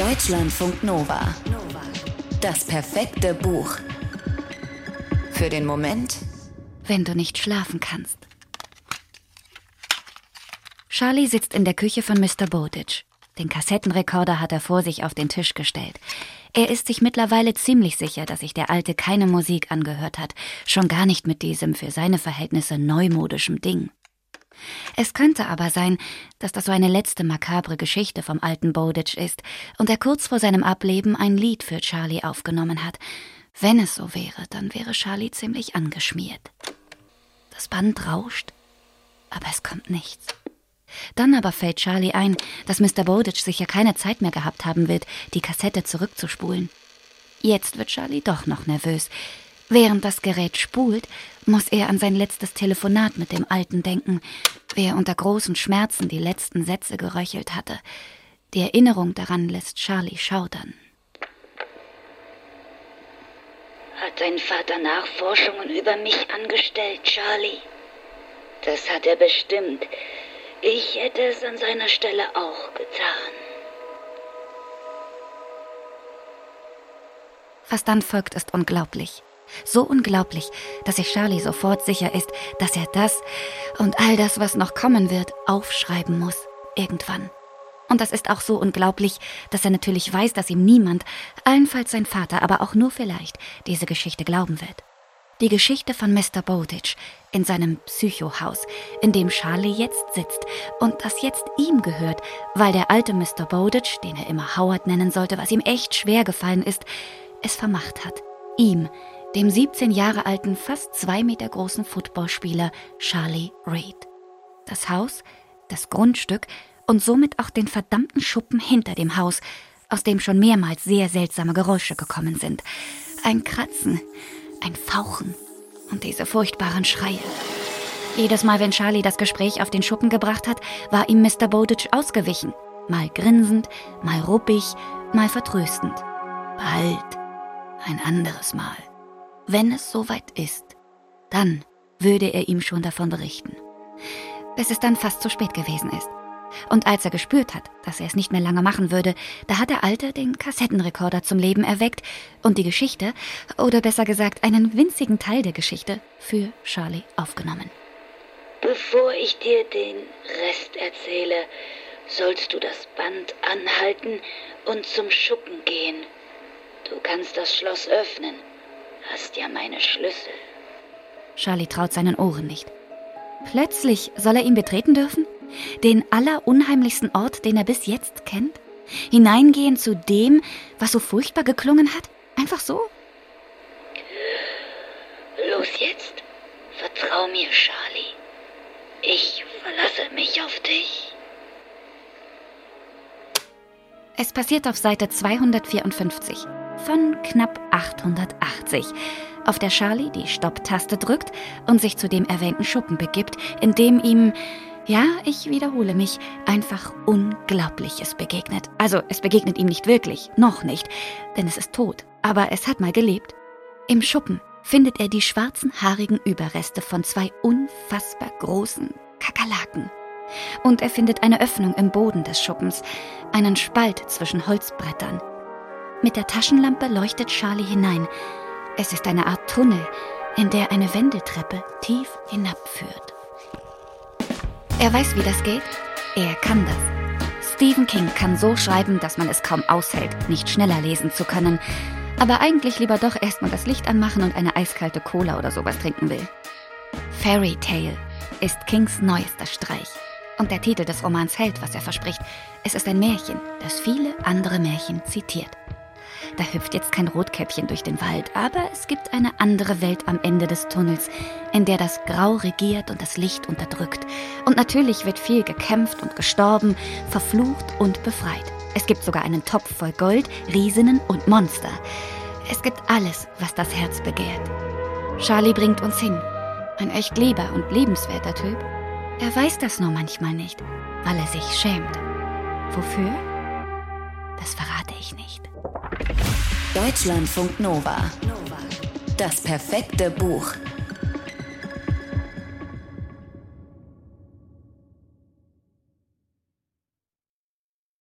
Deutschlandfunk Nova. Das perfekte Buch. Für den Moment, wenn du nicht schlafen kannst. Charlie sitzt in der Küche von Mr. Bowditch. Den Kassettenrekorder hat er vor sich auf den Tisch gestellt. Er ist sich mittlerweile ziemlich sicher, dass sich der Alte keine Musik angehört hat, schon gar nicht mit diesem für seine Verhältnisse neumodischem Ding. Es könnte aber sein, dass das so eine letzte makabre Geschichte vom alten Bowditch ist und er kurz vor seinem Ableben ein Lied für Charlie aufgenommen hat. Wenn es so wäre, dann wäre Charlie ziemlich angeschmiert. Das Band rauscht, aber es kommt nichts. Dann aber fällt Charlie ein, dass Mr. Bowditch sicher keine Zeit mehr gehabt haben wird, die Kassette zurückzuspulen. Jetzt wird Charlie doch noch nervös. Während das Gerät spult, muss er an sein letztes Telefonat mit dem Alten denken, wer unter großen Schmerzen die letzten Sätze geröchelt hatte. Die Erinnerung daran lässt Charlie schaudern. Hat dein Vater Nachforschungen über mich angestellt, Charlie? Das hat er bestimmt. Ich hätte es an seiner Stelle auch getan. Was dann folgt, ist unglaublich. So unglaublich, dass sich Charlie sofort sicher ist, dass er das und all das, was noch kommen wird, aufschreiben muss. Irgendwann. Und das ist auch so unglaublich, dass er natürlich weiß, dass ihm niemand, allenfalls sein Vater, aber auch nur vielleicht, diese Geschichte glauben wird. Die Geschichte von Mr. Bowditch in seinem Psychohaus, in dem Charlie jetzt sitzt und das jetzt ihm gehört, weil der alte Mr. Bowditch, den er immer Howard nennen sollte, was ihm echt schwer gefallen ist, es vermacht hat. Ihm, dem 17 Jahre alten, fast zwei Meter großen Footballspieler Charlie Reed. Das Haus, das Grundstück und somit auch den verdammten Schuppen hinter dem Haus, aus dem schon mehrmals sehr seltsame Geräusche gekommen sind. Ein Kratzen, ein Fauchen und diese furchtbaren Schreie. Jedes Mal, wenn Charlie das Gespräch auf den Schuppen gebracht hat, war ihm Mr. Bowditch ausgewichen. Mal grinsend, mal ruppig, mal vertröstend. Bald. Ein anderes Mal. Wenn es soweit ist, dann würde er ihm schon davon berichten. Bis es dann fast zu spät gewesen ist. Und als er gespürt hat, dass er es nicht mehr lange machen würde, da hat der Alte den Kassettenrekorder zum Leben erweckt und die Geschichte, oder besser gesagt einen winzigen Teil der Geschichte, für Charlie aufgenommen. Bevor ich dir den Rest erzähle, sollst du das Band anhalten und zum Schuppen gehen. Du kannst das Schloss öffnen hast ja meine Schlüssel. Charlie traut seinen Ohren nicht. Plötzlich soll er ihn betreten dürfen? Den allerunheimlichsten Ort, den er bis jetzt kennt? Hineingehen zu dem, was so furchtbar geklungen hat? Einfach so? Los jetzt. Vertrau mir, Charlie. Ich verlasse mich auf dich. Es passiert auf Seite 254 von knapp 880, auf der Charlie die Stopptaste drückt und sich zu dem erwähnten Schuppen begibt, in dem ihm, ja, ich wiederhole mich, einfach Unglaubliches begegnet. Also es begegnet ihm nicht wirklich, noch nicht, denn es ist tot, aber es hat mal gelebt. Im Schuppen findet er die schwarzen haarigen Überreste von zwei unfassbar großen Kakerlaken. Und er findet eine Öffnung im Boden des Schuppens, einen Spalt zwischen Holzbrettern, mit der Taschenlampe leuchtet Charlie hinein. Es ist eine Art Tunnel, in der eine Wendeltreppe tief hinabführt. Er weiß, wie das geht. Er kann das. Stephen King kann so schreiben, dass man es kaum aushält, nicht schneller lesen zu können, aber eigentlich lieber doch erstmal das Licht anmachen und eine eiskalte Cola oder sowas trinken will. Fairy Tale ist Kings neuester Streich. Und der Titel des Romans hält, was er verspricht. Es ist ein Märchen, das viele andere Märchen zitiert. Da hüpft jetzt kein Rotkäppchen durch den Wald, aber es gibt eine andere Welt am Ende des Tunnels, in der das Grau regiert und das Licht unterdrückt. Und natürlich wird viel gekämpft und gestorben, verflucht und befreit. Es gibt sogar einen Topf voll Gold, Riesinnen und Monster. Es gibt alles, was das Herz begehrt. Charlie bringt uns hin. Ein echt lieber und liebenswerter Typ. Er weiß das nur manchmal nicht, weil er sich schämt. Wofür? Das verrate ich nicht. Deutschlandfunk Nova. Das perfekte Buch.